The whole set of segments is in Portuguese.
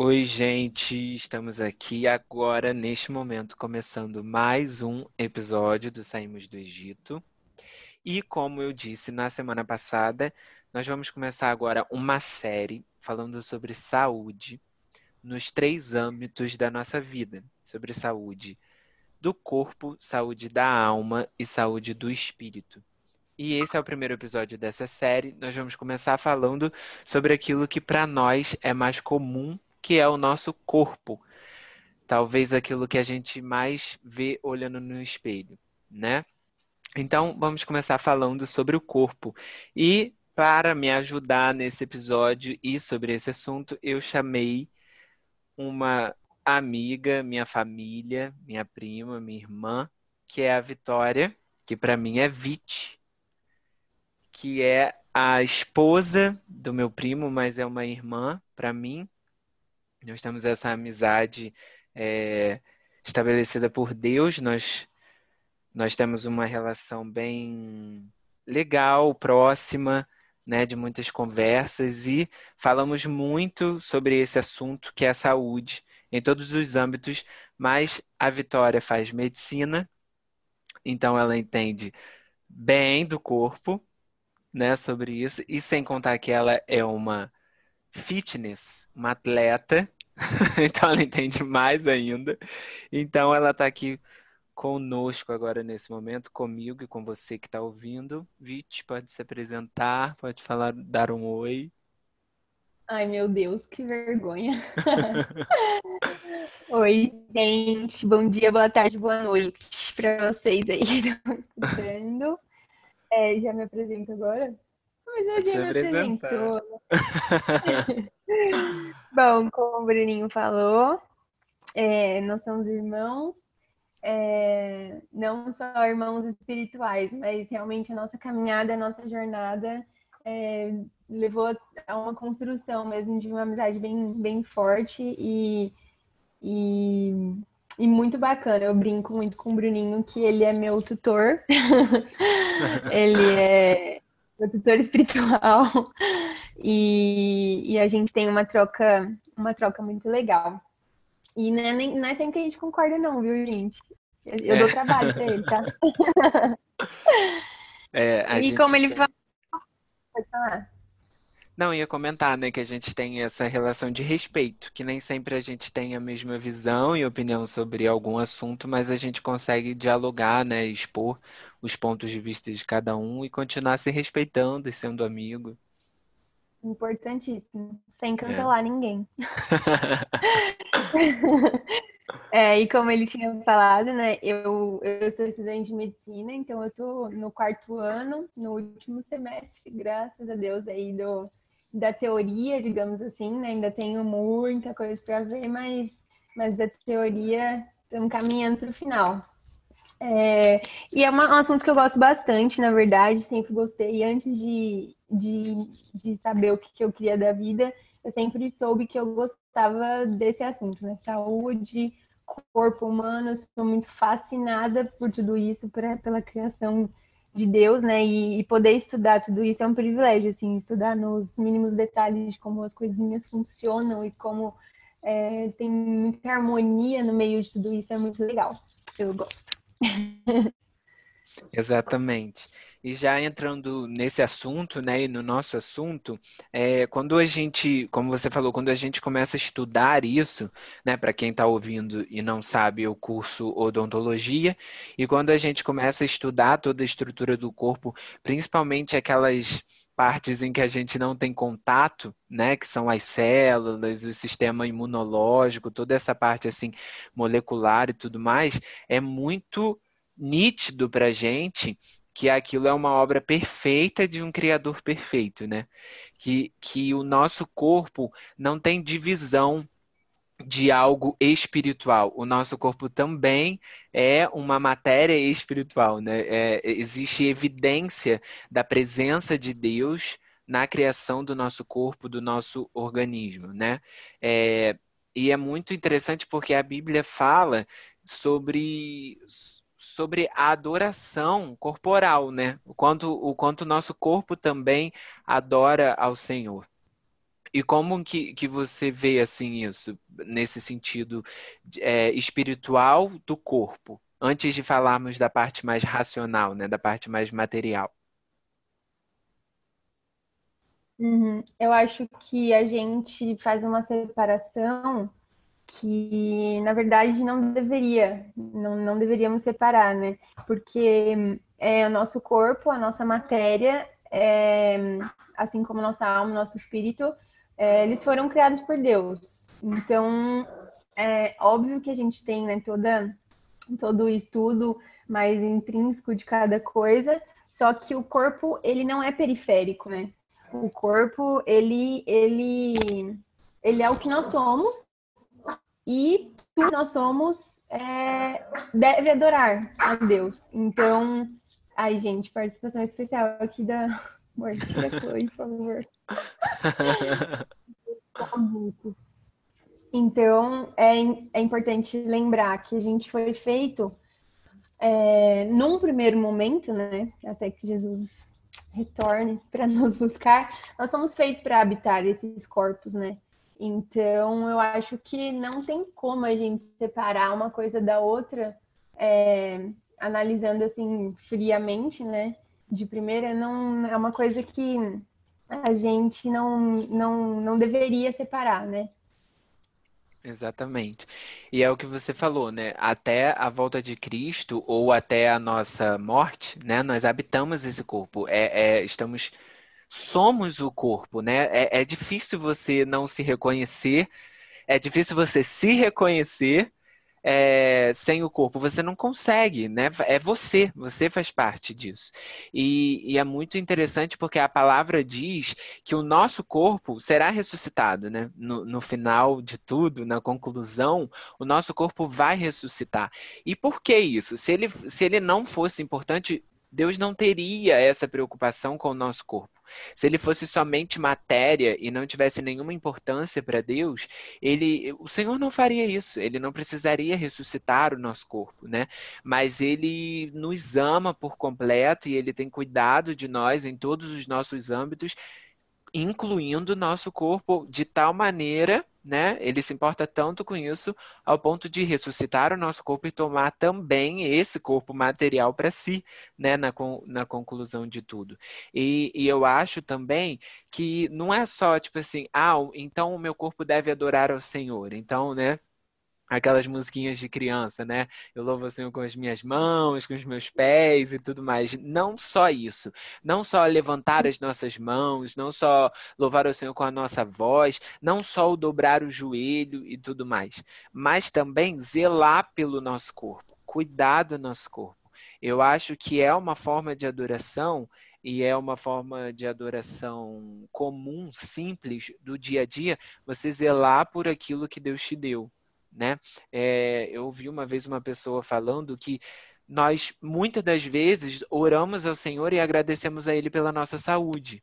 Oi, gente, estamos aqui agora, neste momento, começando mais um episódio do Saímos do Egito. E como eu disse na semana passada, nós vamos começar agora uma série falando sobre saúde nos três âmbitos da nossa vida: sobre saúde do corpo, saúde da alma e saúde do espírito. E esse é o primeiro episódio dessa série. Nós vamos começar falando sobre aquilo que para nós é mais comum que é o nosso corpo. Talvez aquilo que a gente mais vê olhando no espelho, né? Então, vamos começar falando sobre o corpo. E para me ajudar nesse episódio e sobre esse assunto, eu chamei uma amiga, minha família, minha prima, minha irmã, que é a Vitória, que para mim é Vit, que é a esposa do meu primo, mas é uma irmã para mim. Nós temos essa amizade é, estabelecida por Deus, nós, nós temos uma relação bem legal, próxima, né, de muitas conversas e falamos muito sobre esse assunto que é a saúde em todos os âmbitos, mas a Vitória faz medicina, então ela entende bem do corpo, né, sobre isso, e sem contar que ela é uma fitness, uma atleta, então ela entende mais ainda. Então ela está aqui conosco agora nesse momento, comigo e com você que está ouvindo. Vit, pode se apresentar, pode falar, dar um oi. Ai, meu Deus, que vergonha. Oi, gente. Bom dia, boa tarde, boa noite para vocês aí que estão escutando. É, já me apresento agora? Mas eu já me apresentou. Bom, como o Bruninho falou, é, nós somos irmãos, é, não só irmãos espirituais, mas realmente a nossa caminhada, a nossa jornada é, levou a uma construção mesmo de uma amizade bem, bem forte e, e, e muito bacana. Eu brinco muito com o Bruninho que ele é meu tutor, ele é meu tutor espiritual e, e a gente tem uma troca, uma troca muito legal. E não é, nem, não é sempre que a gente concorda, não, viu, gente? Eu é. dou trabalho pra ele, tá? É, e como ele fala. Pode falar. Não, ia comentar, né, que a gente tem essa relação de respeito, que nem sempre a gente tem a mesma visão e opinião sobre algum assunto, mas a gente consegue dialogar, né, expor os pontos de vista de cada um e continuar se respeitando e sendo amigo. Importantíssimo, sem cancelar é. ninguém. é, e como ele tinha falado, né, eu, eu sou estudante de medicina, então eu tô no quarto ano, no último semestre, graças a Deus aí do da teoria, digamos assim, né? Ainda tenho muita coisa para ver, mas, mas da teoria estamos caminhando para o final. É, e é uma, um assunto que eu gosto bastante, na verdade, sempre gostei. Antes de, de, de saber o que, que eu queria da vida, eu sempre soube que eu gostava desse assunto, né? Saúde, corpo humano, eu sou muito fascinada por tudo isso, pra, pela criação de Deus, né? E, e, poder estudar tudo isso é um privilégio, assim, estudar nos mínimos detalhes de como as coisinhas funcionam e como é, tem muita harmonia no meio de tudo isso, é muito legal. Eu gosto. Exatamente. E já entrando nesse assunto, né, e no nosso assunto, é, quando a gente, como você falou, quando a gente começa a estudar isso, né, para quem está ouvindo e não sabe o curso odontologia, e quando a gente começa a estudar toda a estrutura do corpo, principalmente aquelas partes em que a gente não tem contato, né, que são as células, o sistema imunológico, toda essa parte assim molecular e tudo mais, é muito nítido para a gente que aquilo é uma obra perfeita de um criador perfeito, né? Que, que o nosso corpo não tem divisão de algo espiritual. O nosso corpo também é uma matéria espiritual, né? É, existe evidência da presença de Deus na criação do nosso corpo, do nosso organismo, né? É, e é muito interessante porque a Bíblia fala sobre sobre a adoração corporal, né? O quanto o quanto nosso corpo também adora ao Senhor. E como que, que você vê assim isso, nesse sentido é, espiritual do corpo, antes de falarmos da parte mais racional, né, da parte mais material? Uhum. Eu acho que a gente faz uma separação que, na verdade, não deveria, não, não deveríamos separar, né? Porque é o nosso corpo, a nossa matéria, é, assim como nossa alma, nosso espírito, é, eles foram criados por Deus. Então, é óbvio que a gente tem né, toda, todo o estudo mais intrínseco de cada coisa, só que o corpo, ele não é periférico, né? O corpo, ele, ele, ele é o que nós somos e tudo que nós somos é, deve adorar a Deus. Então, ai, gente, participação especial aqui da Morte da Chloe, por favor. Então, é, é importante lembrar que a gente foi feito é, num primeiro momento, né? Até que Jesus retorne para nos buscar, nós somos feitos para habitar esses corpos, né? Então, eu acho que não tem como a gente separar uma coisa da outra, é, analisando assim friamente, né? De primeira, não é uma coisa que a gente não, não, não deveria separar, né? Exatamente. E é o que você falou, né? Até a volta de Cristo ou até a nossa morte, né? Nós habitamos esse corpo. É, é estamos, somos o corpo, né? É, é difícil você não se reconhecer, é difícil você se reconhecer é, sem o corpo. Você não consegue, né? É você, você faz parte disso. E, e, é muito interessante porque a palavra diz que o nosso corpo será ressuscitado, né? No, no final de tudo, na conclusão, o nosso corpo vai ressuscitar. E por que isso? Se ele, se ele não fosse importante, Deus não teria essa preocupação com o nosso corpo. Se ele fosse somente matéria e não tivesse nenhuma importância para Deus, ele, o Senhor não faria isso. Ele não precisaria ressuscitar o nosso corpo, né? Mas ele nos ama por completo e ele tem cuidado de nós em todos os nossos âmbitos, incluindo nosso corpo de tal maneira né? Ele se importa tanto com isso ao ponto de ressuscitar o nosso corpo e tomar também esse corpo material para si, né? Na, na conclusão de tudo. E, e eu acho também que não é só tipo assim, ah, então o meu corpo deve adorar ao Senhor. Então, né? Aquelas musiquinhas de criança, né? Eu louvo o Senhor com as minhas mãos, com os meus pés e tudo mais. Não só isso, não só levantar as nossas mãos, não só louvar o Senhor com a nossa voz, não só o dobrar o joelho e tudo mais, mas também zelar pelo nosso corpo, cuidar do nosso corpo. Eu acho que é uma forma de adoração e é uma forma de adoração comum, simples do dia a dia, você zelar por aquilo que Deus te deu né? É, eu ouvi uma vez uma pessoa falando que nós muitas das vezes oramos ao Senhor e agradecemos a Ele pela nossa saúde.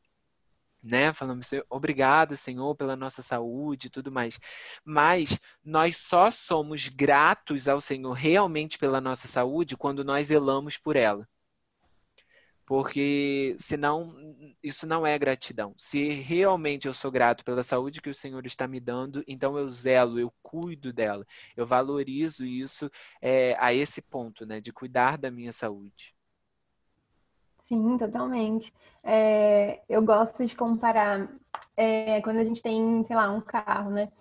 Né? Falamos, obrigado, Senhor, pela nossa saúde e tudo mais. Mas nós só somos gratos ao Senhor realmente pela nossa saúde quando nós zelamos por ela porque senão isso não é gratidão. Se realmente eu sou grato pela saúde que o Senhor está me dando, então eu zelo, eu cuido dela, eu valorizo isso é, a esse ponto, né, de cuidar da minha saúde. Sim, totalmente. É, eu gosto de comparar é, quando a gente tem, sei lá, um carro, né?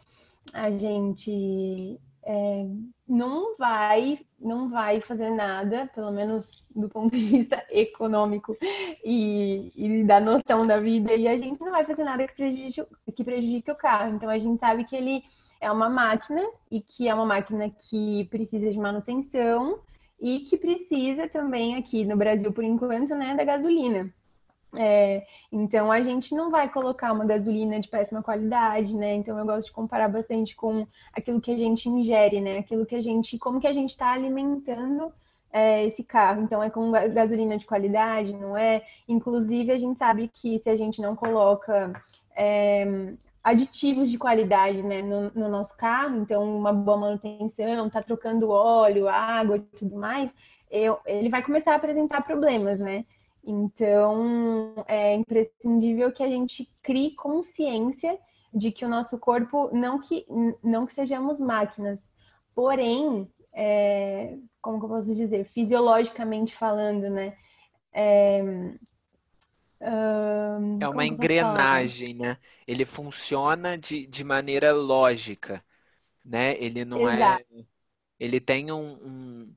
A gente é, não vai não vai fazer nada, pelo menos do ponto de vista econômico e, e, da noção da vida, e a gente não vai fazer nada que prejudique, que prejudique o carro. Então a gente sabe que ele é uma máquina e que é uma máquina que precisa de manutenção e que precisa também aqui no Brasil, por enquanto, né, da gasolina. É, então a gente não vai colocar uma gasolina de péssima qualidade, né? Então eu gosto de comparar bastante com aquilo que a gente ingere, né? Aquilo que a gente, como que a gente está alimentando é, esse carro. Então é com gasolina de qualidade, não é? Inclusive a gente sabe que se a gente não coloca é, aditivos de qualidade né, no, no, nosso carro, então uma boa manutenção, tá trocando óleo, água e tudo mais, eu, ele vai começar a apresentar problemas, né? Então, é imprescindível que a gente crie consciência de que o nosso corpo, não que, não que sejamos máquinas, porém, é, como que eu posso dizer, fisiologicamente falando, né? É, é uma engrenagem, né? Ele funciona de, de maneira lógica, né? Ele não é Exato. é. Ele tem um, um,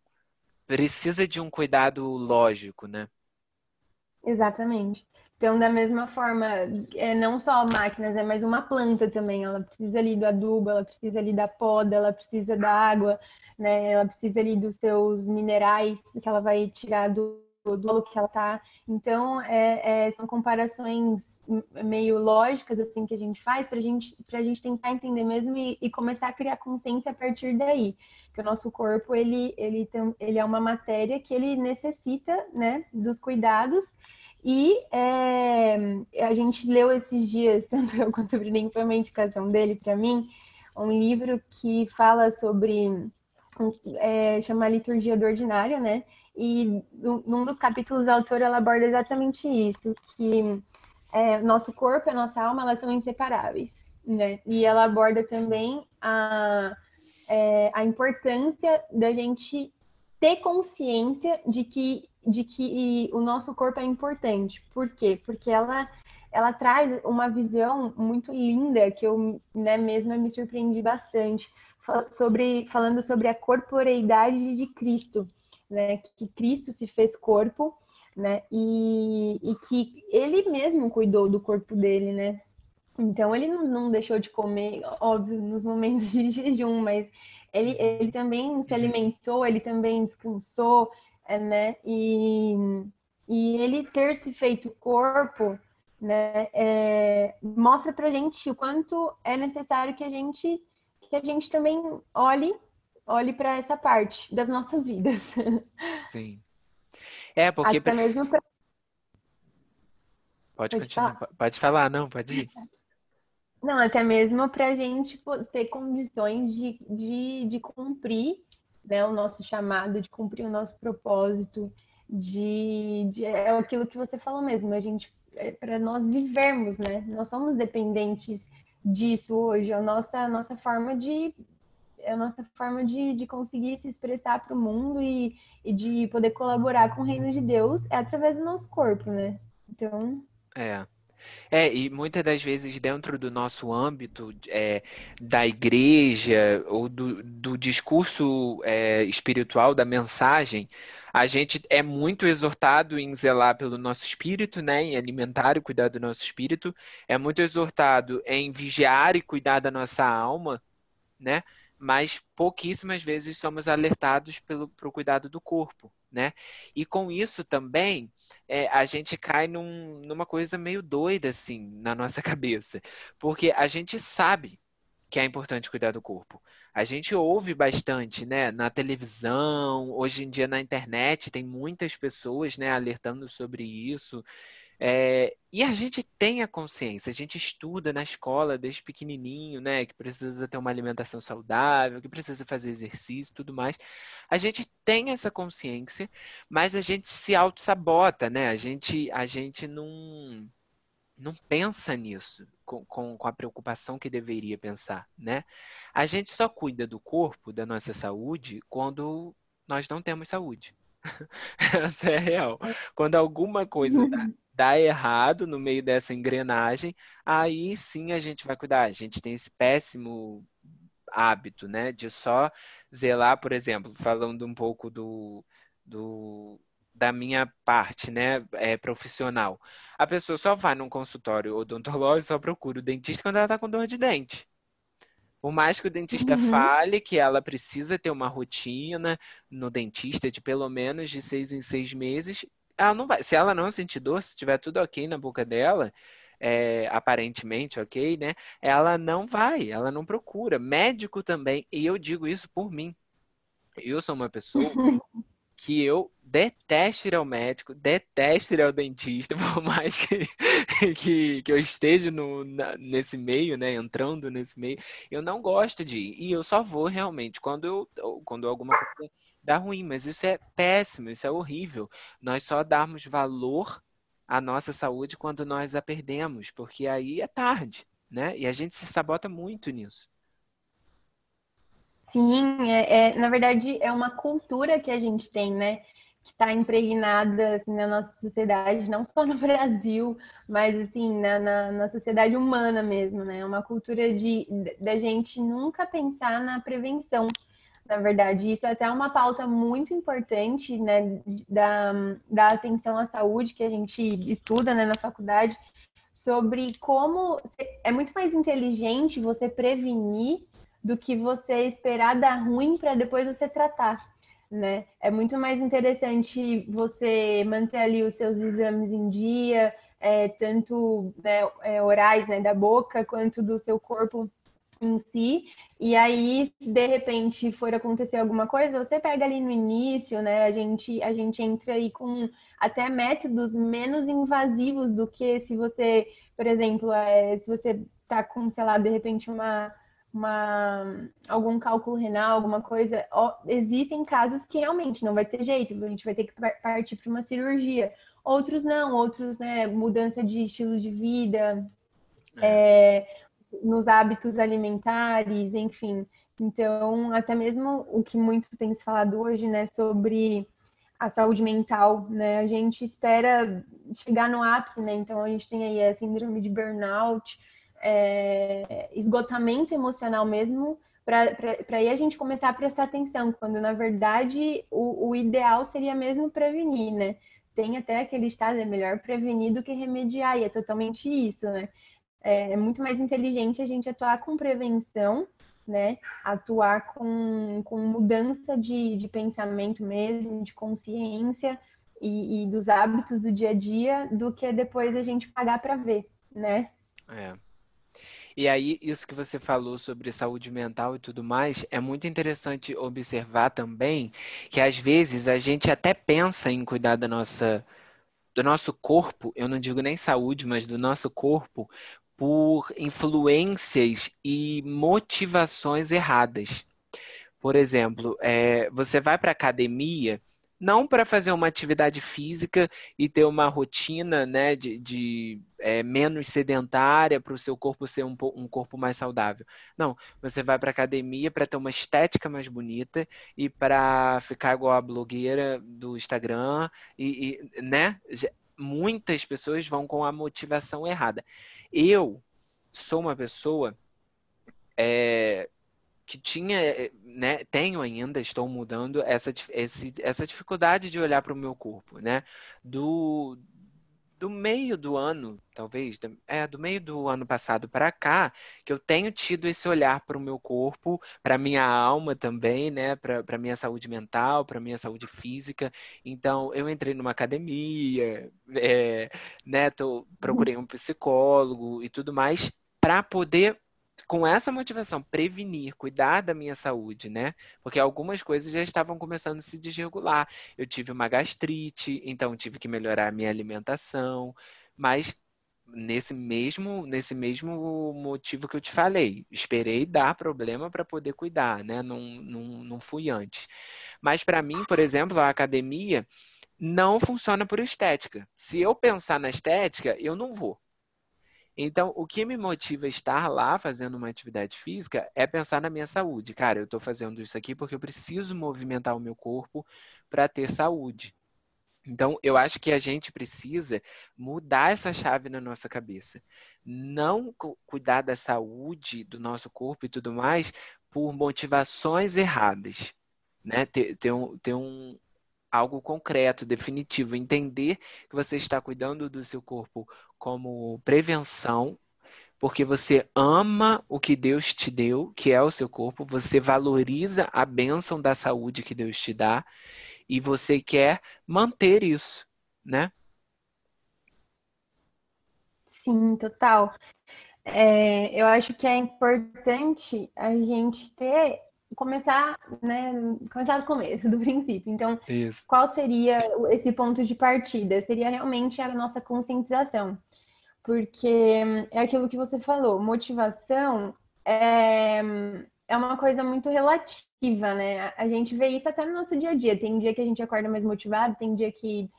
Precisa de um cuidado lógico, né? Exatamente. Então, da mesma forma, é, não só máquinas, é mais uma planta também. Ela precisa ali do adubo, ela precisa ali da poda, ela precisa da água, né? Ela precisa ali dos seus minerais que ela vai tirar do do que ela tá. Então, é, é, são comparações meio lógicas, assim, que a gente faz para gente, a gente tentar entender mesmo e, e, começar a criar consciência a partir daí. Que o nosso corpo, ele, ele, tem, ele é uma matéria que ele necessita, né, dos cuidados e é, a gente leu esses dias, tanto eu quanto o Bruninho, foi uma indicação dele para mim, um livro que fala sobre, é, chama Liturgia do Ordinário, né? E num dos capítulos a autora ela aborda exatamente isso, que é, nosso corpo e a nossa alma elas são inseparáveis, né? E ela aborda também a, é, a importância da gente ter consciência de que de que o nosso corpo é importante. Por quê? Porque ela ela traz uma visão muito linda que eu né, mesma me surpreendi bastante sobre falando sobre a corporeidade de Cristo, né? Que Cristo se fez corpo, né? E, e que ele mesmo cuidou do corpo dele, né? Então ele não, não deixou de comer, óbvio, nos momentos de jejum, mas ele, ele também se alimentou, ele também descansou, né? E, e ele ter se feito corpo, né? É, mostra pra gente o quanto é necessário que a gente que a gente também olhe olhe para essa parte das nossas vidas. Sim. É, porque até mesmo pra... Pode, pode continuar. Falar. Pode falar, não, pode ir. Não, até mesmo para a gente ter condições de, de, de cumprir né, o nosso chamado, de cumprir o nosso propósito, de, de é aquilo que você falou mesmo, a gente para nós vivermos, né? Nós somos dependentes disso hoje, a nossa a nossa forma de é a nossa forma de, de conseguir se expressar para o mundo e, e de poder colaborar com o reino de Deus é através do nosso corpo, né? Então. É. É, e muitas das vezes dentro do nosso âmbito é, da igreja ou do, do discurso é, espiritual, da mensagem, a gente é muito exortado em zelar pelo nosso espírito, né, em alimentar e cuidar do nosso espírito, é muito exortado em vigiar e cuidar da nossa alma, né, mas pouquíssimas vezes somos alertados pelo pro cuidado do corpo, né? E com isso também é, a gente cai num, numa coisa meio doida assim na nossa cabeça, porque a gente sabe que é importante cuidar do corpo. A gente ouve bastante, né, na televisão, hoje em dia na internet tem muitas pessoas, né, alertando sobre isso. É, e a gente tem a consciência, a gente estuda na escola desde pequenininho, né? Que precisa ter uma alimentação saudável, que precisa fazer exercício tudo mais. A gente tem essa consciência, mas a gente se auto-sabota, né? A gente, a gente não, não pensa nisso com, com, com a preocupação que deveria pensar, né? A gente só cuida do corpo, da nossa saúde, quando nós não temos saúde. Essa é real. Quando alguma coisa dá, dá errado no meio dessa engrenagem, aí sim a gente vai cuidar. A gente tem esse péssimo hábito, né, de só zelar, por exemplo, falando um pouco do, do da minha parte, né, é, profissional. A pessoa só vai num consultório odontológico, só procura o dentista quando ela está com dor de dente. Por mais que o dentista uhum. fale que ela precisa ter uma rotina no dentista de pelo menos de seis em seis meses, ela não vai. Se ela não sentir dor, se tiver tudo ok na boca dela, é, aparentemente ok, né? Ela não vai, ela não procura. Médico também, e eu digo isso por mim. Eu sou uma pessoa que eu detesto ir ao médico, detesto ir ao dentista, por mais que, que, que eu esteja no, na, nesse meio, né, entrando nesse meio, eu não gosto de ir. E eu só vou realmente quando, eu, quando alguma coisa dá ruim, mas isso é péssimo, isso é horrível. Nós só darmos valor à nossa saúde quando nós a perdemos, porque aí é tarde, né? E a gente se sabota muito nisso. Sim, é, é, na verdade é uma cultura que a gente tem, né? Que está impregnada assim, na nossa sociedade, não só no Brasil, mas assim, na, na, na sociedade humana mesmo, né? Uma cultura de da gente nunca pensar na prevenção. Na verdade, isso é até uma pauta muito importante, né, da, da atenção à saúde que a gente estuda, né, na faculdade, sobre como é muito mais inteligente você prevenir do que você esperar dar ruim para depois você tratar, né? É muito mais interessante você manter ali os seus exames em dia, é, tanto né, é, orais, né, da boca, quanto do seu corpo em si. E aí, de repente, for acontecer alguma coisa, você pega ali no início, né? A gente, a gente entra aí com até métodos menos invasivos do que se você, por exemplo, é, se você tá com, sei lá, de repente uma uma, algum cálculo renal, alguma coisa, ó, existem casos que realmente não vai ter jeito, a gente vai ter que partir para uma cirurgia. Outros não, outros, né, mudança de estilo de vida, é. Nos hábitos alimentares, enfim. Então, até mesmo o que muito tem se falado hoje, né, sobre a saúde mental, né, a gente espera chegar no ápice, né, então a gente tem aí a síndrome de burnout, é, esgotamento emocional mesmo, para aí a gente começar a prestar atenção, quando na verdade o, o, ideal seria mesmo prevenir, né? Tem até aquele estado, é melhor prevenir do que remediar, e é totalmente isso, né? É, é muito mais inteligente a gente atuar com prevenção, né? Atuar com, com mudança de, de pensamento mesmo, de consciência e, e dos hábitos do dia a dia, do que depois a gente pagar para ver, né? É. E aí, isso que você falou sobre saúde mental e tudo mais, é muito interessante observar também que às vezes a gente até pensa em cuidar da nossa, do nosso corpo, eu não digo nem saúde, mas do nosso corpo, por influências e motivações erradas. Por exemplo, é, você vai para academia não para fazer uma atividade física e ter uma rotina né, de, de é, menos sedentária para o seu corpo ser um, um, corpo mais saudável. Não, você vai para academia para ter uma estética mais bonita e para ficar igual a blogueira do Instagram e, e né? Muitas pessoas vão com a motivação errada. Eu sou uma pessoa é, que tinha, eh, né, tenho ainda, estou mudando essa, esse, essa dificuldade de olhar para o meu corpo, né? Do, do meio do ano, talvez, é do meio do ano passado para cá, que eu tenho tido esse olhar para o meu corpo, para minha alma também, né, para minha saúde mental, para minha saúde física. Então, eu entrei numa academia, é, né, tô, procurei um psicólogo e tudo mais para poder com essa motivação, prevenir, cuidar da minha saúde, né? Porque algumas coisas já estavam começando a se desregular. Eu tive uma gastrite, então tive que melhorar a minha alimentação, mas nesse mesmo nesse mesmo motivo que eu te falei, esperei dar problema para poder cuidar, né? Não, não, não fui antes. Mas para mim, por exemplo, a academia não funciona por estética. Se eu pensar na estética, eu não vou. Então, o que me motiva a estar lá fazendo uma atividade física é pensar na minha saúde. Cara, eu estou fazendo isso aqui porque eu preciso movimentar o meu corpo para ter saúde. Então, eu acho que a gente precisa mudar essa chave na nossa cabeça. Não cuidar da saúde do nosso corpo e tudo mais por motivações erradas. Né? Ter, ter, um, ter um, algo concreto, definitivo, entender que você está cuidando do seu corpo como prevenção, porque você ama o que Deus te deu, que é o seu corpo, você valoriza a bênção da saúde que Deus te dá e você quer manter isso, né? Sim, total. É, eu acho que é importante a gente ter começar, né, começar do começo, do princípio. Então, Isso. qual seria esse ponto de partida? Seria realmente a nossa conscientização. Porque é aquilo que você falou, motivação é, é uma coisa muito relativa, né? A gente vê isso até no nosso dia a dia. Tem dia que a gente acorda mais motivado, tem dia que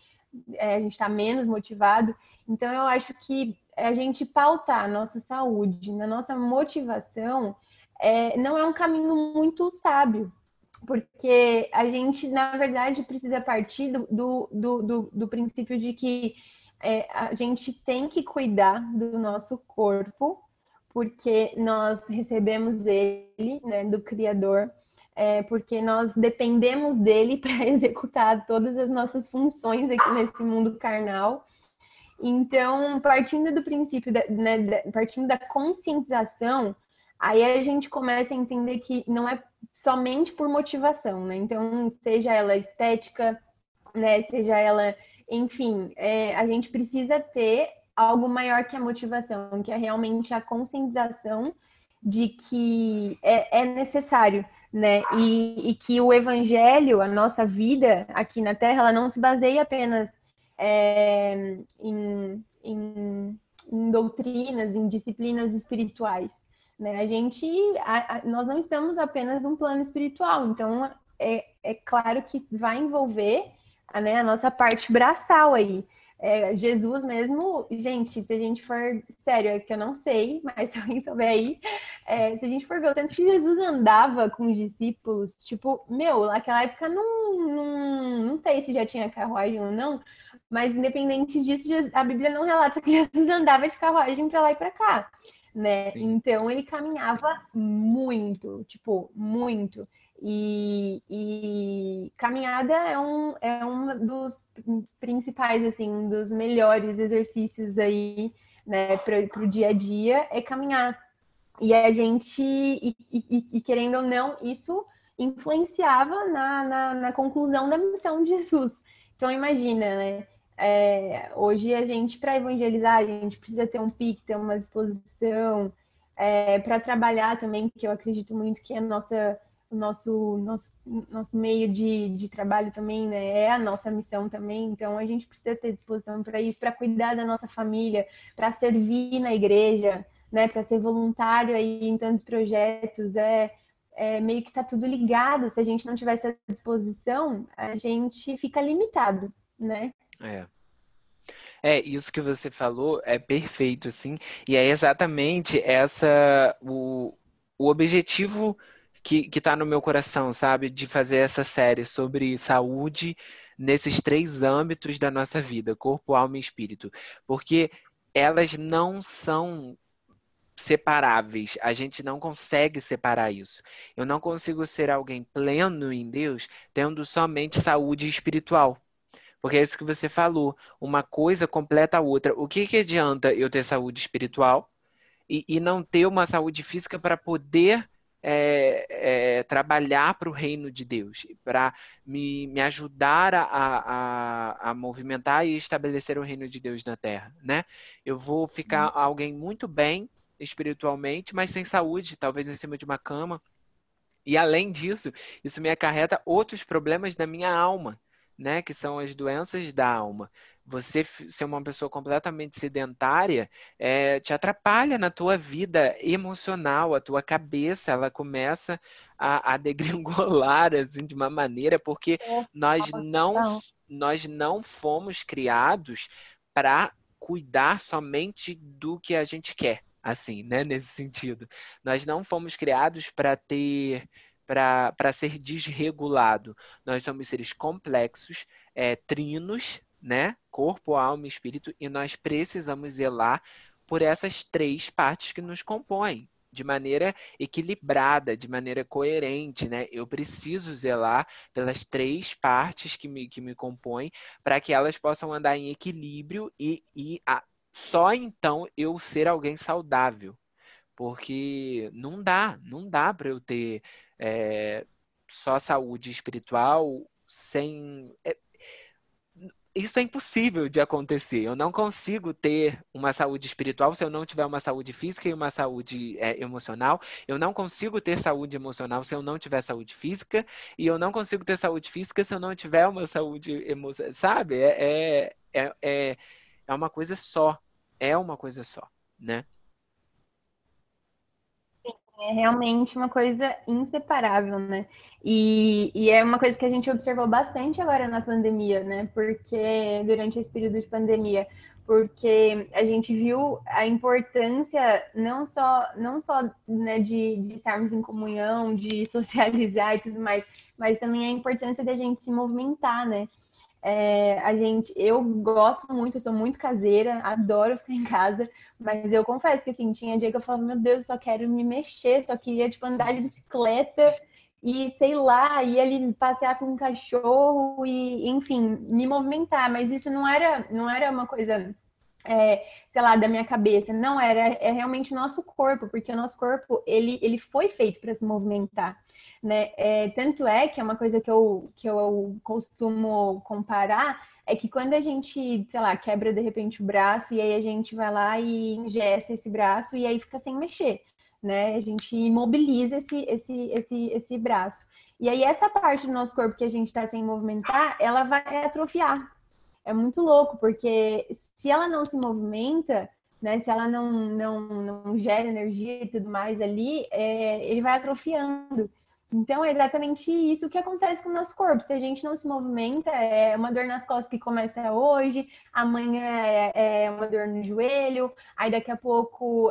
é, a gente está menos motivado. Então, eu acho que a gente pautar a nossa saúde na nossa motivação é, não é um caminho muito sábio, porque a gente, na verdade, precisa partir do, do, do, do princípio de que é, a gente tem que cuidar do nosso corpo, porque nós recebemos ele, né, do Criador, é, porque nós dependemos dele para executar todas as nossas funções aqui nesse mundo carnal. Então, partindo do princípio, da, né, partindo da conscientização, aí a gente começa a entender que não é somente por motivação, né? Então, seja ela estética, né, seja ela, enfim, é, a gente precisa ter algo maior que a motivação, que é realmente a conscientização de que é, é necessário né? E, e, que o evangelho, a nossa vida aqui na Terra, ela não se baseia apenas é, em, em, em, doutrinas, em disciplinas espirituais. Né? A gente, a, a, nós não estamos apenas num plano espiritual, então é, é claro que vai envolver né, a nossa parte braçal aí. É, Jesus mesmo, gente, se a gente for. Sério, é que eu não sei, mas se alguém souber aí, é, se a gente for ver o tanto que Jesus andava com os discípulos, tipo, meu, naquela época não, não, não sei se já tinha carruagem ou não, mas independente disso, a Bíblia não relata que Jesus andava de carruagem para lá e para cá, né? Sim. Então ele caminhava muito, tipo, muito. E, e, caminhada é um, é um dos principais, assim, um dos melhores exercícios aí, né, para o dia a dia, é caminhar. E a gente, e, e, e querendo ou não, isso influenciava na, na, na, conclusão da missão de Jesus. Então, imagina, né? É, hoje a gente, para evangelizar, a gente precisa ter um pique, ter uma disposição, é, para trabalhar também, que eu acredito muito que é a nossa o nosso, nosso, nosso meio de, de trabalho também, né? É a nossa missão também. Então a gente precisa ter disposição para isso, para cuidar da nossa família, para servir na igreja, né? Para ser voluntário aí em tantos projetos. É, é meio que está tudo ligado. Se a gente não tiver essa disposição, a gente fica limitado, né? É. É, isso que você falou é perfeito, assim, e é exatamente essa o, o objetivo que, que tá no meu coração, sabe? De fazer essa série sobre saúde nesses três âmbitos da nossa vida, corpo, alma e espírito. Porque elas não são separáveis. A gente não consegue separar isso. Eu não consigo ser alguém pleno em Deus tendo somente saúde espiritual. Porque é isso que você falou. Uma coisa completa a outra. O que, que adianta eu ter saúde espiritual e, e não ter uma saúde física para poder é, é, trabalhar para o reino de Deus, para me, me ajudar a, a, a, movimentar e estabelecer o reino de Deus na terra, né? Eu vou ficar uhum. alguém muito bem espiritualmente, mas sem saúde, talvez em cima de uma cama. E além disso, isso me acarreta outros problemas da minha alma, né? Que são as doenças da alma você ser uma pessoa completamente sedentária é, te atrapalha na tua vida emocional, a tua cabeça ela começa a, a degringolar assim, de uma maneira porque é, nós não nós não fomos criados para cuidar somente do que a gente quer, assim, né? Nesse sentido, nós não fomos criados para ter para ser desregulado. Nós somos seres complexos, é, trinos, né? Corpo, alma e espírito, e nós precisamos zelar por essas três partes que nos compõem de maneira equilibrada, de maneira coerente, né? Eu preciso zelar pelas três partes que me, que me compõem para que elas possam andar em equilíbrio e, e a, só então eu ser alguém saudável. Porque não dá, não dá para eu ter é, só saúde espiritual sem. É, isso é impossível de acontecer. Eu não consigo ter uma saúde espiritual se eu não tiver uma saúde física e uma saúde é, emocional. Eu não consigo ter saúde emocional se eu não tiver saúde física. E eu não consigo ter saúde física se eu não tiver uma saúde emocional. Sabe? É, é, é, é uma coisa só. É uma coisa só, né? É realmente uma coisa inseparável, né? E, e, é uma coisa que a gente observou bastante agora na pandemia, né? Porque durante esse período de pandemia, porque a gente viu a importância não só não só né, de, de estarmos em comunhão, de socializar e tudo mais, mas também a importância da gente se movimentar, né? É, a gente, eu gosto muito, eu sou muito caseira, adoro ficar em casa, mas eu confesso que assim, tinha dia que eu falava, meu Deus, eu só quero me mexer, só queria tipo andar de bicicleta e sei lá, ir ali passear com um cachorro e, enfim, me movimentar, mas isso não era, não era uma coisa é, sei lá, da minha cabeça. Não, era é realmente o nosso corpo, porque o nosso corpo, ele, ele foi feito para se movimentar, né? É, tanto é que é uma coisa que eu, que eu costumo comparar, é que quando a gente, sei lá, quebra de repente o braço, e aí a gente vai lá e ingesta esse braço, e aí fica sem mexer, né? A gente imobiliza esse, esse, esse, esse braço. E aí essa parte do nosso corpo que a gente está sem movimentar, ela vai atrofiar, é muito louco, porque se ela não se movimenta, né, se ela não, não, não gera energia e tudo mais ali, é, ele vai atrofiando. Então, é exatamente isso que acontece com o nosso corpo. Se a gente não se movimenta, é uma dor nas costas que começa hoje, amanhã é, é uma dor no joelho, aí daqui a pouco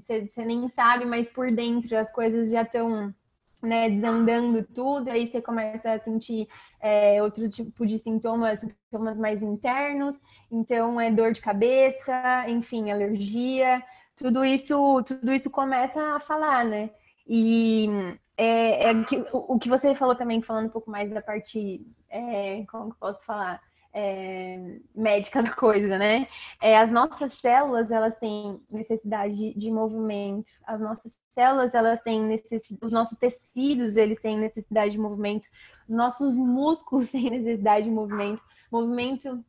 você é, nem sabe, mas por dentro as coisas já estão né, desandando tudo, aí você começa a sentir é, outro tipo de sintomas, sintomas mais internos, então é dor de cabeça, enfim, alergia, tudo isso, tudo isso começa a falar, né? E é, é que, o, o, que você falou também, falando um pouco mais da parte, é, como que posso falar? é, médica da coisa, né? É, as nossas células, elas têm necessidade de, de movimento. As nossas células, elas têm necessidade... Os nossos tecidos, eles têm necessidade de movimento. Os nossos músculos têm necessidade de movimento. Movimento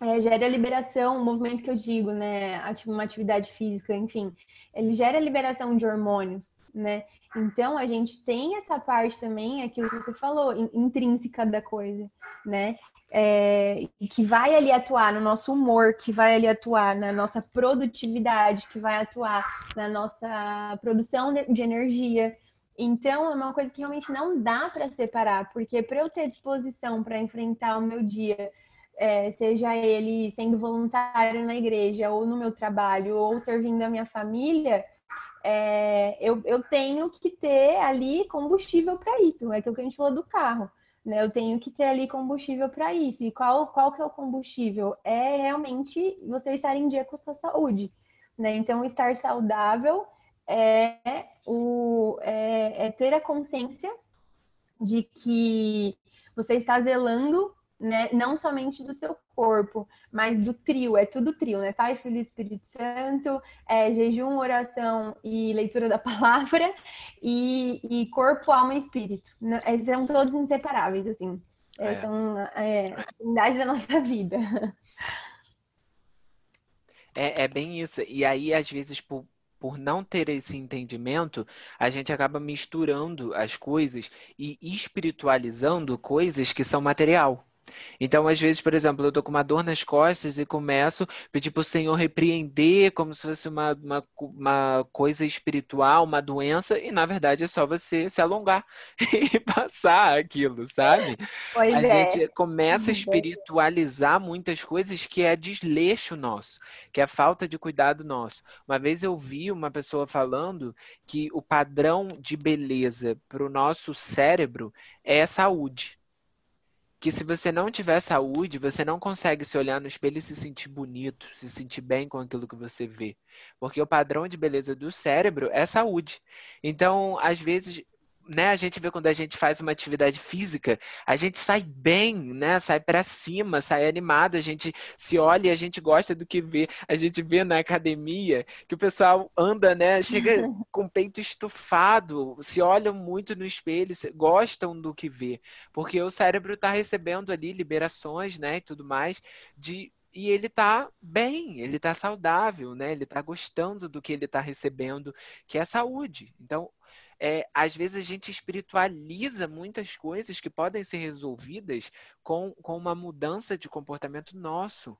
é, gera liberação, o movimento que eu digo, né? Uma atividade física, enfim. Ele gera liberação de hormônios, né? Então, a gente tem essa parte também, aquilo que você falou, intrínseca da coisa, né? É, que vai ali atuar no nosso humor, que vai ali atuar na nossa produtividade, que vai atuar na nossa produção de energia. Então, é uma coisa que realmente não dá para separar, porque para eu ter disposição para enfrentar o meu dia, é, seja ele sendo voluntário na igreja, ou no meu trabalho, ou servindo a minha família, é, eu, eu tenho que ter ali combustível para isso. É aquilo que a gente falou do carro. Né? Eu tenho que ter ali combustível para isso. E qual, qual que é o combustível? É realmente você estar em dia com a sua saúde. Né? Então, estar saudável é, o, é, é ter a consciência de que você está zelando né, não somente do seu corpo, mas do trio, é tudo trio, né? Pai, Filho e Espírito Santo, é, jejum, oração e leitura da palavra, e, e corpo, alma e espírito. Né? Eles são todos inseparáveis, assim. É, é. São é, a unidade da nossa vida. É, é bem isso. E aí, às vezes, por, por não ter esse entendimento, a gente acaba misturando as coisas e espiritualizando coisas que são material. Então, às vezes, por exemplo, eu tô com uma dor nas costas e começo a pedir para o Senhor repreender como se fosse uma, uma, uma coisa espiritual, uma doença, e na verdade é só você se alongar e passar aquilo, sabe? Pois a é. gente começa a uhum. espiritualizar muitas coisas que é desleixo nosso, que é falta de cuidado nosso. Uma vez eu vi uma pessoa falando que o padrão de beleza para o nosso cérebro é saúde que se você não tiver saúde, você não consegue se olhar no espelho e se sentir bonito, se sentir bem com aquilo que você vê. Porque o padrão de beleza do cérebro é saúde. Então, às vezes, né, a gente vê quando a gente faz uma atividade física, a gente sai bem, né, sai para cima, sai animado, a gente se olha e a gente gosta do que vê. A gente vê na academia que o pessoal anda, né, chega com o peito estufado, se olham muito no espelho, gostam do que vê, porque o cérebro está recebendo ali liberações, né, e tudo mais de e ele está bem, ele está saudável, né? Ele está gostando do que ele está recebendo, que é saúde. Então, é, às vezes a gente espiritualiza muitas coisas que podem ser resolvidas com, com uma mudança de comportamento nosso.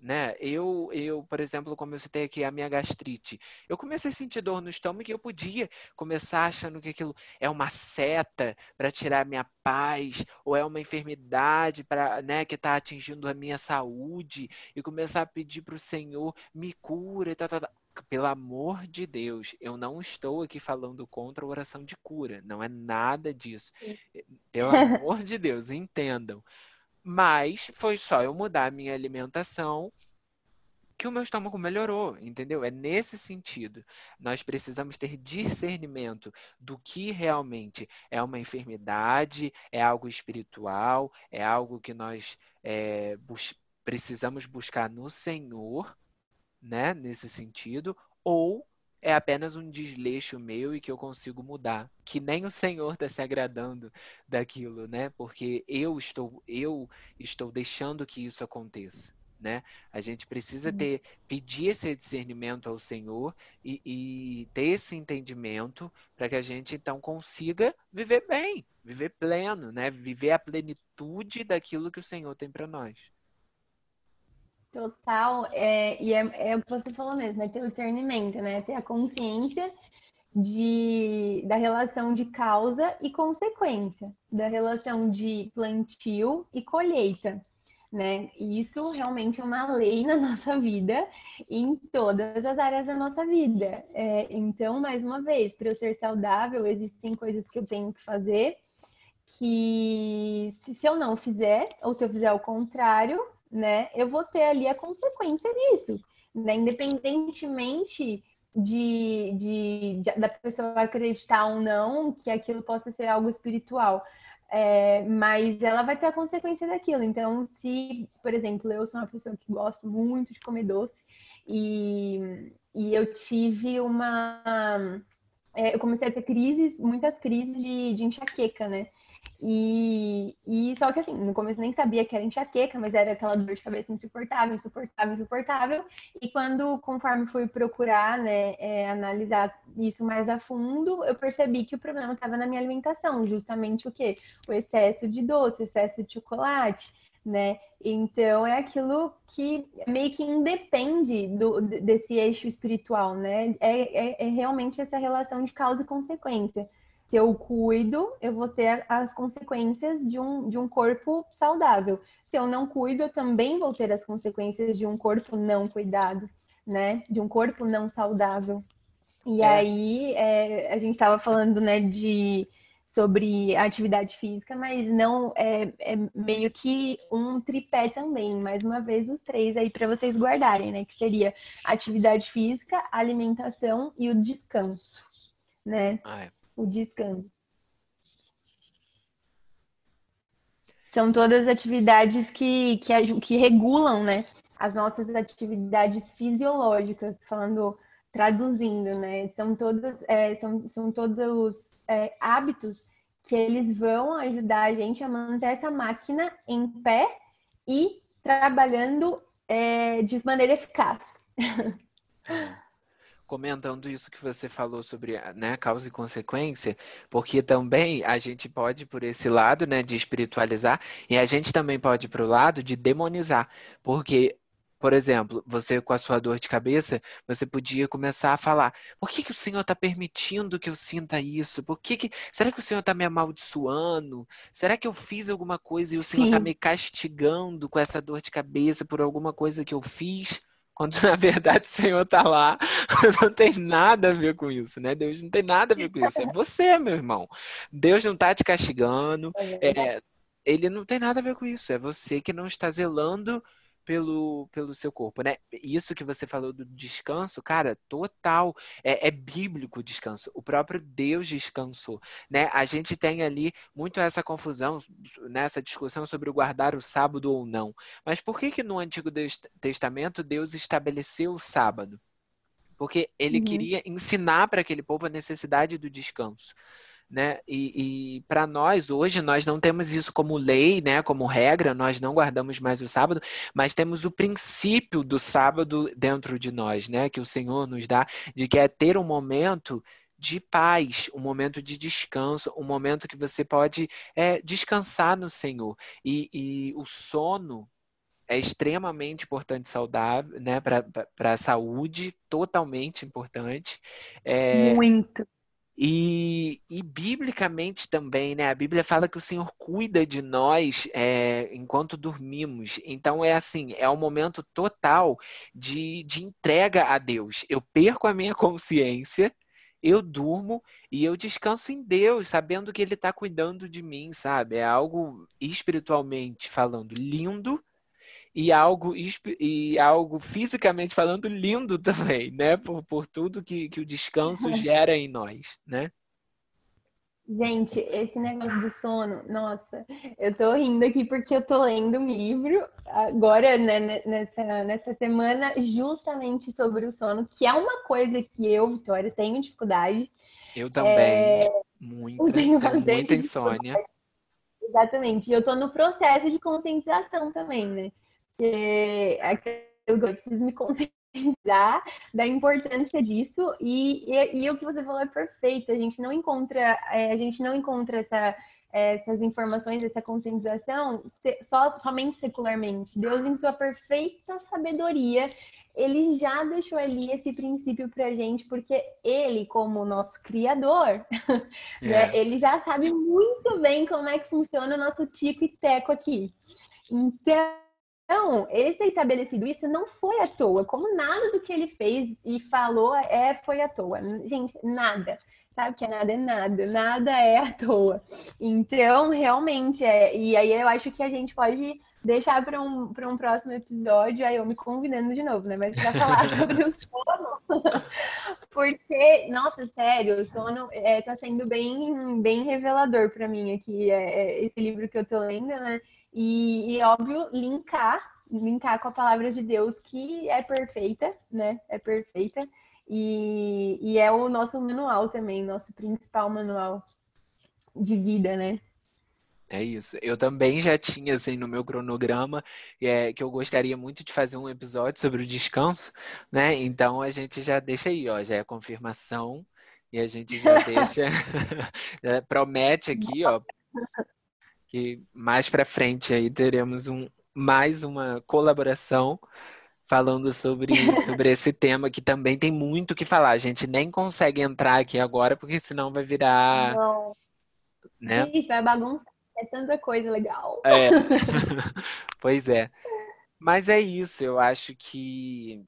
né? Eu, eu, por exemplo, como eu citei aqui a minha gastrite, eu comecei a sentir dor no estômago e eu podia começar achando que aquilo é uma seta para tirar a minha paz ou é uma enfermidade para, né, que está atingindo a minha saúde e começar a pedir para o Senhor me cura e tal, tal, tal. Pelo amor de Deus, eu não estou aqui falando contra a oração de cura, não é nada disso. Pelo amor de Deus, entendam. Mas foi só eu mudar a minha alimentação que o meu estômago melhorou, entendeu? É nesse sentido. Nós precisamos ter discernimento do que realmente é uma enfermidade, é algo espiritual, é algo que nós é, bus precisamos buscar no Senhor, né? Nesse sentido, ou é apenas um desleixo meu e que eu consigo mudar, que nem o Senhor está se agradando daquilo, né? Porque eu estou eu estou deixando que isso aconteça, né? A gente precisa ter pedir esse discernimento ao Senhor e, e ter esse entendimento para que a gente então consiga viver bem, viver pleno, né? Viver a plenitude daquilo que o Senhor tem para nós. Total, é, e é, é, o que você falou mesmo, é ter o discernimento, né? Ter a consciência de, da relação de causa e consequência, da relação de plantio e colheita, né? E isso realmente é uma lei na nossa vida, em todas as áreas da nossa vida. É, então, mais uma vez, para eu ser saudável, existem coisas que eu tenho que fazer que, se, se eu não fizer, ou se eu fizer o contrário, né, eu vou ter ali a consequência disso, né? Independentemente de, de, de, da pessoa acreditar ou não que aquilo possa ser algo espiritual. É, mas ela vai ter a consequência daquilo. Então, se, por exemplo, eu sou uma pessoa que gosto muito de comer doce e, e eu tive uma. É, eu comecei a ter crises, muitas crises de, de enxaqueca, né? E, e só que assim, no começo nem sabia que era enxaqueca, mas era aquela dor de cabeça insuportável, insuportável, insuportável. E quando, conforme fui procurar, né, é, analisar isso mais a fundo, eu percebi que o problema estava na minha alimentação, justamente o quê? O excesso de doce, o excesso de chocolate, né? Então é aquilo que meio que independe do, desse eixo espiritual, né? É, é, é realmente essa relação de causa e consequência. Se eu cuido, eu vou ter as consequências de um, de um corpo saudável. Se eu não cuido, eu também vou ter as consequências de um corpo não cuidado, né? De um corpo não saudável. E é. aí, é, a gente estava falando, né, de sobre atividade física, mas não é, é, meio que um tripé também, mais uma vez os três aí para vocês guardarem, né? Que seria atividade física, alimentação e o descanso, né? Ah, é o descanso. São todas atividades que, que, que regulam, né? As nossas atividades fisiológicas, falando, traduzindo, né? São todas, é, são, são todos é, hábitos que eles vão ajudar a gente a manter essa máquina em pé e trabalhando é, de maneira eficaz. comentando isso que você falou sobre né, causa e consequência, porque também a gente pode por esse lado né, de espiritualizar e a gente também pode ir para o lado de demonizar, porque por exemplo, você com a sua dor de cabeça, você podia começar a falar: por que, que o Senhor está permitindo que eu sinta isso? Por que, que será que o Senhor está me amaldiçoando? Será que eu fiz alguma coisa e o Senhor está me castigando com essa dor de cabeça por alguma coisa que eu fiz? Quando na verdade o Senhor está lá, não tem nada a ver com isso, né? Deus não tem nada a ver com isso. É você, meu irmão. Deus não está te castigando. É, é, ele não tem nada a ver com isso. É você que não está zelando pelo, pelo seu corpo, né? Isso que você falou do descanso, cara, total. É, é bíblico o descanso. O próprio Deus descansou, né? A gente tem ali muito essa confusão, nessa discussão sobre o guardar o sábado ou não. Mas por que que no Antigo Testamento Deus estabeleceu o sábado? Porque ele uhum. queria ensinar para aquele povo a necessidade do descanso né? E, e para nós hoje nós não temos isso como lei, né? Como regra, nós não guardamos mais o sábado, mas temos o princípio do sábado dentro de nós, né? Que o Senhor nos dá de que é ter um momento de paz, um momento de descanso, um momento que você pode é, descansar no Senhor. E, e o sono é extremamente importante saudável, né, para a saúde, totalmente importante. É, Muito. E, e, biblicamente também, né? A Bíblia fala que o Senhor cuida de nós é, enquanto dormimos. Então é assim, é um momento total de, de entrega a Deus. Eu perco a minha consciência, eu durmo e eu descanso em Deus, sabendo que Ele está cuidando de mim, sabe? É algo espiritualmente falando lindo e algo, e algo fisicamente falando lindo também, né? Por, por tudo que, que o descanso gera em nós, né? Gente, esse negócio do sono, nossa, eu tô rindo aqui porque eu tô lendo um livro agora, né, nessa, nessa semana, justamente sobre o sono, que é uma coisa que eu, Vitória, tenho dificuldade. Eu também, é... muita, tenho, tenho muita insônia. Exatamente, e eu tô no processo de conscientização também, né? Porque eu preciso me conscientizar da importância disso e, e, e, o que você falou é perfeito. A gente não encontra, é, a gente não encontra essa, essas informações, essa conscientização só, somente secularmente. Deus, em sua perfeita sabedoria, ele já deixou ali esse princípio pra gente, porque ele, como nosso criador, né, é. ele já sabe muito bem como é que funciona o nosso tico e teco aqui. Então, então, ele ter estabelecido isso não foi à toa, como nada do que ele fez e falou é foi à toa. Gente, nada. Sabe que é nada é nada, nada é à toa. Então, realmente, é. E aí eu acho que a gente pode deixar para um, um próximo episódio, aí eu me convidando de novo, né? Mas para falar sobre o sono. Porque, nossa, sério, o sono é, tá sendo bem, bem revelador para mim aqui, é, é, esse livro que eu tô lendo, né? E, e, óbvio, linkar, linkar com a palavra de Deus, que é perfeita, né? É perfeita. E, e é o nosso manual também, nosso principal manual de vida, né? É isso. Eu também já tinha assim no meu cronograma é, que eu gostaria muito de fazer um episódio sobre o descanso, né? Então a gente já deixa aí, ó, já é confirmação e a gente já deixa, promete aqui, ó, que mais para frente aí teremos um, mais uma colaboração falando sobre, sobre esse tema que também tem muito que falar. A gente nem consegue entrar aqui agora, porque senão vai virar. Não. Né? Ixi, vai bagunçar. É tanta coisa legal. É. pois é. Mas é isso, eu acho que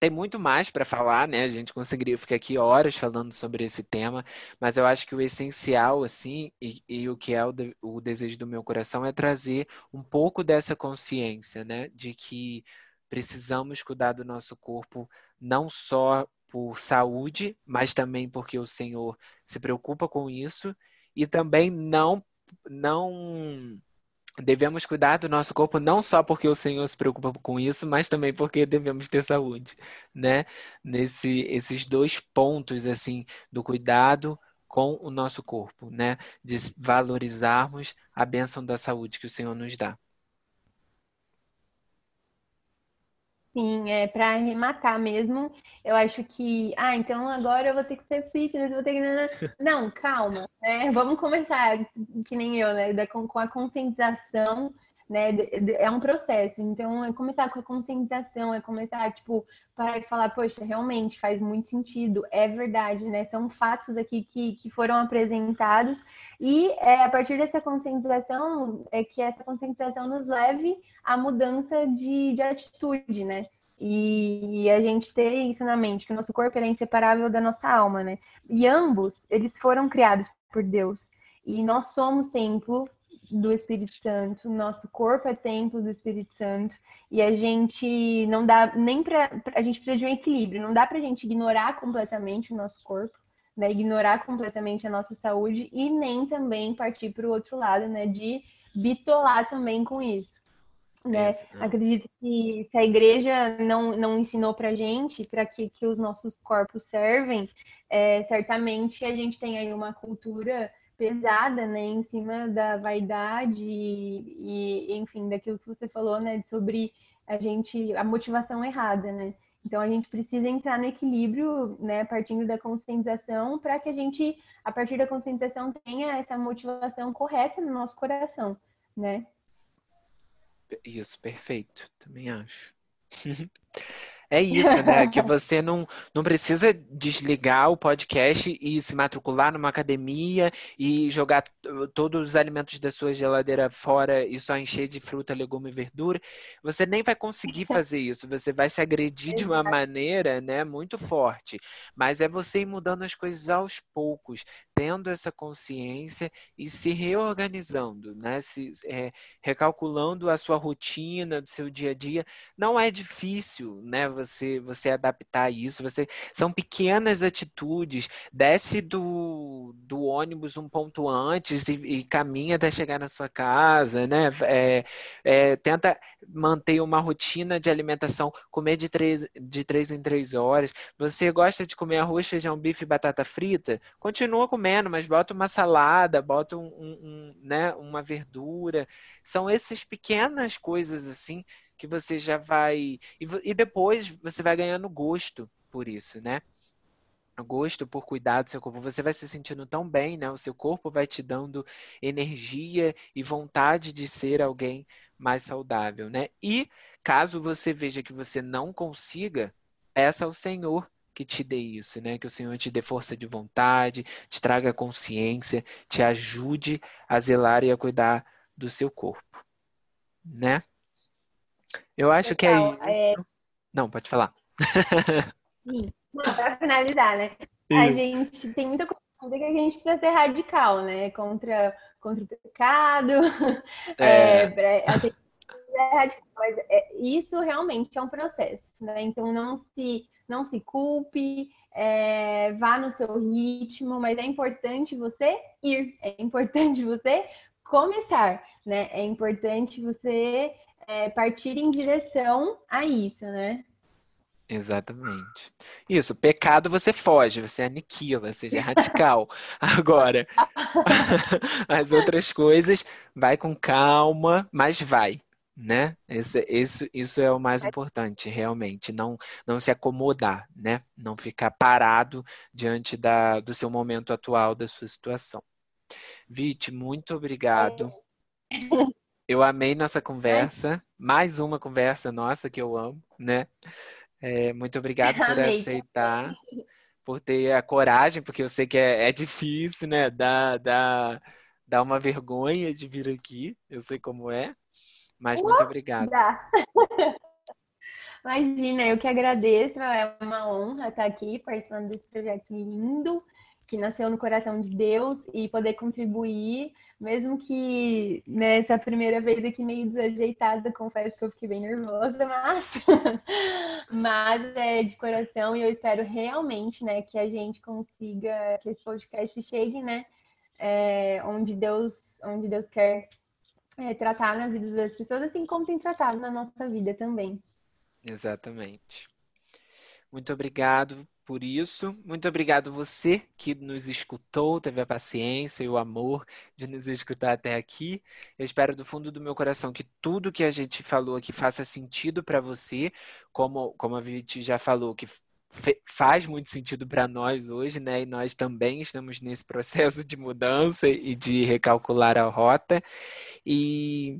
tem muito mais para falar, né? A gente conseguiria ficar aqui horas falando sobre esse tema, mas eu acho que o essencial, assim, e, e o que é o, de, o desejo do meu coração é trazer um pouco dessa consciência, né? De que precisamos cuidar do nosso corpo não só por saúde, mas também porque o Senhor se preocupa com isso e também não não devemos cuidar do nosso corpo não só porque o Senhor se preocupa com isso, mas também porque devemos ter saúde, né? Nesse esses dois pontos assim do cuidado com o nosso corpo, né? De valorizarmos a bênção da saúde que o Senhor nos dá. Sim, é para arrematar mesmo. Eu acho que, ah, então agora eu vou ter que ser fitness, vou ter que. Não, calma, né? Vamos começar, que nem eu, né? Com a conscientização né? É um processo. Então, é começar com a conscientização, é começar, tipo, parar e falar, poxa, realmente faz muito sentido, é verdade, né? São fatos aqui que, que foram apresentados e é a partir dessa conscientização é que essa conscientização nos leve à mudança de, de atitude, né? E, a gente ter isso na mente, que o nosso corpo é inseparável da nossa alma, né? E ambos, eles foram criados por Deus. E nós somos templo do Espírito Santo, nosso corpo é templo do Espírito Santo e a gente não dá nem para a gente precisa de um equilíbrio, não dá para a gente ignorar completamente o nosso corpo, né, ignorar completamente a nossa saúde e nem também partir para o outro lado, né, de bitolar também com isso. Né? É. Acredito que se a igreja não, não ensinou para gente para que, que os nossos corpos servem, é, certamente a gente tem aí uma cultura pesada, né, em cima da vaidade e, enfim, daquilo que você falou, né, sobre a gente, a motivação errada, né? Então a gente precisa entrar no equilíbrio, né, partindo da conscientização, para que a gente, a partir da conscientização, tenha essa motivação correta no nosso coração, né? Isso, perfeito. Também acho. É isso, né? Que você não, não precisa desligar o podcast e se matricular numa academia e jogar todos os alimentos da sua geladeira fora e só encher de fruta, legume e verdura. Você nem vai conseguir fazer isso. Você vai se agredir de uma maneira, né, muito forte. Mas é você ir mudando as coisas aos poucos, tendo essa consciência e se reorganizando, né? Se, é, recalculando a sua rotina do seu dia a dia. Não é difícil, né? Você você adaptar isso. Você são pequenas atitudes. Desce do, do ônibus um ponto antes e, e caminha até chegar na sua casa, né? É, é, tenta manter uma rotina de alimentação, comer de três, de três em três horas. Você gosta de comer arroz, feijão, bife e batata frita? Continua comendo, mas bota uma salada, bota um, um, um né, uma verdura. São essas pequenas coisas assim que você já vai. E, e depois você vai ganhando gosto por isso, né? gosto por cuidar do seu corpo, você vai se sentindo tão bem, né? O seu corpo vai te dando energia e vontade de ser alguém mais saudável, né? E caso você veja que você não consiga, peça ao Senhor que te dê isso, né? Que o Senhor te dê força de vontade, te traga consciência, te ajude a zelar e a cuidar do seu corpo, né? Eu acho que é isso. É... Não, pode falar. Sim, para finalizar, né? Isso. A gente tem muita coisa que a gente precisa ser radical, né? Contra, contra o pecado. É. é, é radical, mas é, isso realmente é um processo, né? Então não se, não se culpe, é, vá no seu ritmo, mas é importante você ir, é importante você começar, né? É importante você é, partir em direção a isso, né? Exatamente. Isso, pecado você foge, você aniquila, seja radical. Agora, as outras coisas, vai com calma, mas vai, né? Esse, esse, isso é o mais importante, realmente. Não, não se acomodar, né? Não ficar parado diante da, do seu momento atual, da sua situação. Vite, muito obrigado. É. Eu amei nossa conversa, mais uma conversa nossa que eu amo, né? É, muito obrigado por amei. aceitar, por ter a coragem, porque eu sei que é, é difícil, né? Dá, dá, dá uma vergonha de vir aqui, eu sei como é, mas muito obrigado. Imagina, eu que agradeço, é uma honra estar aqui participando desse projeto lindo que nasceu no coração de Deus e poder contribuir, mesmo que nessa primeira vez aqui meio desajeitada, confesso que eu fiquei bem nervosa, mas mas é de coração e eu espero realmente, né, que a gente consiga que esse podcast chegue, né, é, onde Deus onde Deus quer é, tratar na vida das pessoas, assim como tem tratado na nossa vida também. Exatamente. Muito obrigado por isso. Muito obrigado você que nos escutou, teve a paciência e o amor de nos escutar até aqui. Eu espero do fundo do meu coração que tudo que a gente falou aqui faça sentido para você, como, como a gente já falou, que faz muito sentido para nós hoje, né? E nós também estamos nesse processo de mudança e de recalcular a rota. E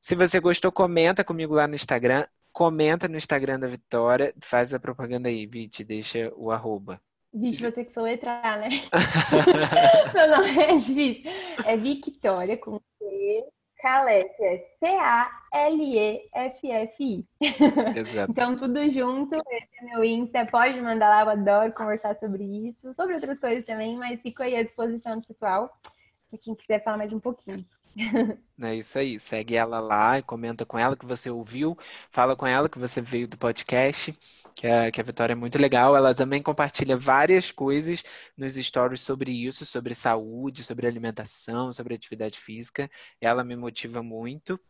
se você gostou, comenta comigo lá no Instagram, Comenta no Instagram da Vitória, faz a propaganda aí, Vit, deixa o arroba. Vixe, vou ter que soletrar, né? Meu nome é difícil. É Victoria com C, Calef, é C-A-L-E-F-F-I. Então, tudo junto, esse é meu Insta, pode mandar lá, eu adoro conversar sobre isso, sobre outras coisas também, mas fico aí à disposição do pessoal, para quem quiser falar mais um pouquinho. É isso aí. Segue ela lá e comenta com ela que você ouviu. Fala com ela que você veio do podcast, que a, que a Vitória é muito legal. Ela também compartilha várias coisas nos stories sobre isso, sobre saúde, sobre alimentação, sobre atividade física. Ela me motiva muito.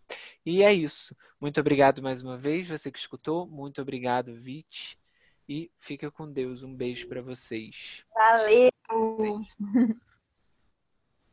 E é isso. Muito obrigado mais uma vez, você que escutou. Muito obrigado, Vit. E fica com Deus. Um beijo para vocês. Valeu!